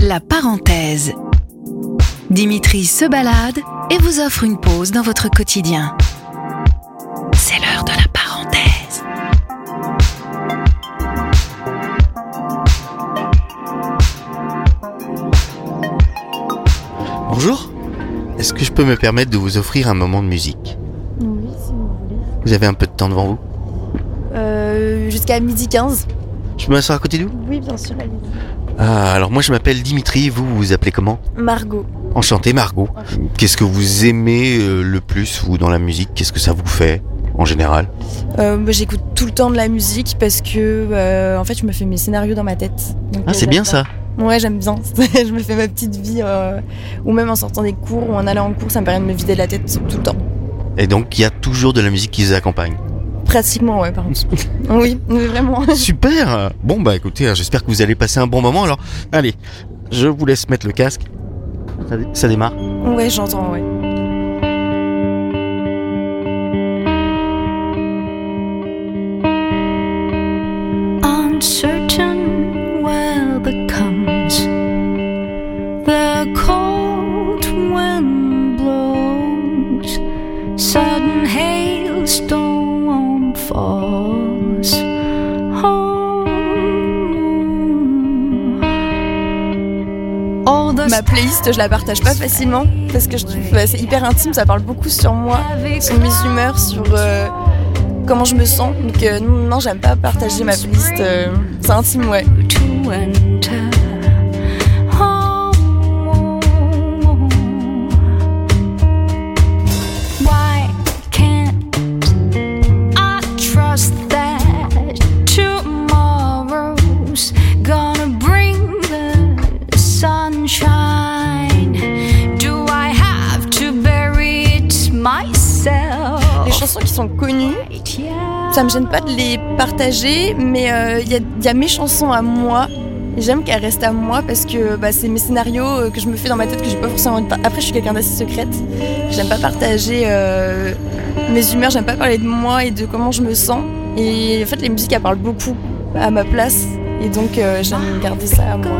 La parenthèse. Dimitri se balade et vous offre une pause dans votre quotidien. C'est l'heure de la parenthèse. Bonjour. Est-ce que je peux me permettre de vous offrir un moment de musique? Oui, si vous voulez. Vous avez un peu de temps devant vous? Euh, Jusqu'à midi 15. Je peux m'asseoir à côté de vous? Oui, bien sûr, allez Ah, alors moi je m'appelle Dimitri, vous vous appelez comment Margot. Enchanté Margot. Qu'est-ce que vous aimez euh, le plus, vous, dans la musique? Qu'est-ce que ça vous fait, en général? Euh, bah, J'écoute tout le temps de la musique parce que, euh, en fait, je me fais mes scénarios dans ma tête. Donc, Ah, c'est bien ça Ouais, j'aime bien. je me fais ma petite vie, ou même en sortant des cours ou en allant en cours, ça me permet de me vider la tête tout le temps. Et donc il y a toujours de la musique qui vous accompagne? Pratiquement, ouais, par contre. oui, vraiment. Super Bon bah écoutez, hein, j'espère que vous allez passer un bon moment. Alors, allez, je vous laisse mettre le casque. Ça, dé- ça démarre Ouais, j'entends, ouais. uncertain weather comes. The cold Ma playlist, je la partage pas facilement parce que je trouve bah, c'est hyper intime, ça parle beaucoup sur moi, sur mes humeurs, sur euh, comment je me sens. Donc euh, non, j'aime pas partager ma playlist. euh, c'est intime, ouais. Sont connues, ça me gêne pas de les partager, mais euh, il y, a, mes chansons à moi. J'aime qu'elles restent à moi parce que bah, c'est mes scénarios euh, que je me fais dans ma tête que j'ai pas forcément Après, je suis quelqu'un d'assez secrète. J'aime pas partager euh, mes humeurs, j'aime pas parler de moi et de comment je me sens. Et en fait, les musiques, elles parlent beaucoup à ma place. Et donc, j'aime garder ça à moi.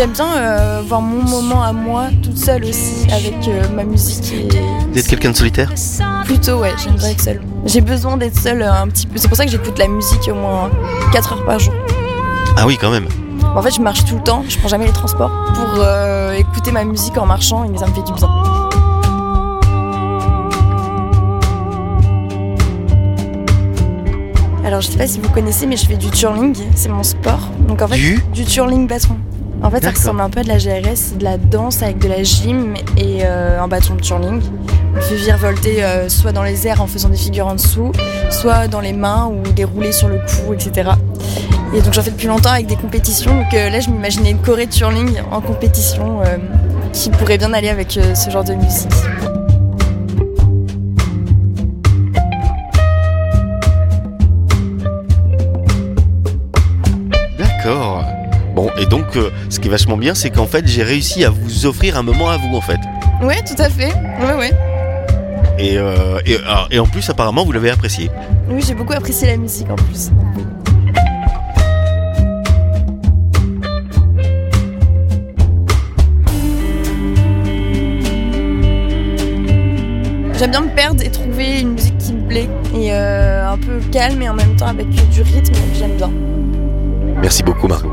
J'aime bien euh, voir mon moment à moi, toute seule aussi, avec euh, ma musique. Et... Êtes quelqu'un de solitaire Plutôt, ouais, j'aime bien être seule. J'ai besoin d'être seule euh, un petit peu. C'est pour ça que j'écoute la musique au moins 4 heures par jour. Ah oui, quand même. En fait, je marche tout le temps, je prends jamais les transports pour euh, écouter ma musique en marchant et ça me fait du bien. Alors, je sais pas si vous connaissez, mais je fais du twirling, c'est mon sport. Donc en fait, Du du bâton. En fait, ça ressemble un peu à de la GRS, c'est de la danse avec de la gym et euh, un bâton de twirling. On le fait virevolter euh, soit dans les airs en faisant des figures en dessous, soit dans les mains ou des roulés sur le cou, etc. Et donc j'en fais depuis longtemps avec des compétitions. Donc euh, là, je m'imaginais une choré de en compétition qui pourrait bien aller avec ce genre de musique. Donc, euh, ce qui est vachement bien, c'est qu'en fait, j'ai réussi à vous offrir un moment à vous, en fait. Ouais, tout à fait. Ouais, ouais. Et, euh, et, alors, et en plus, apparemment, vous l'avez apprécié. Oui, j'ai beaucoup apprécié la musique en plus. J'aime bien me perdre et trouver une musique qui me plaît et euh, un peu calme et en même temps avec du rythme, j'aime bien. Merci beaucoup, Margot.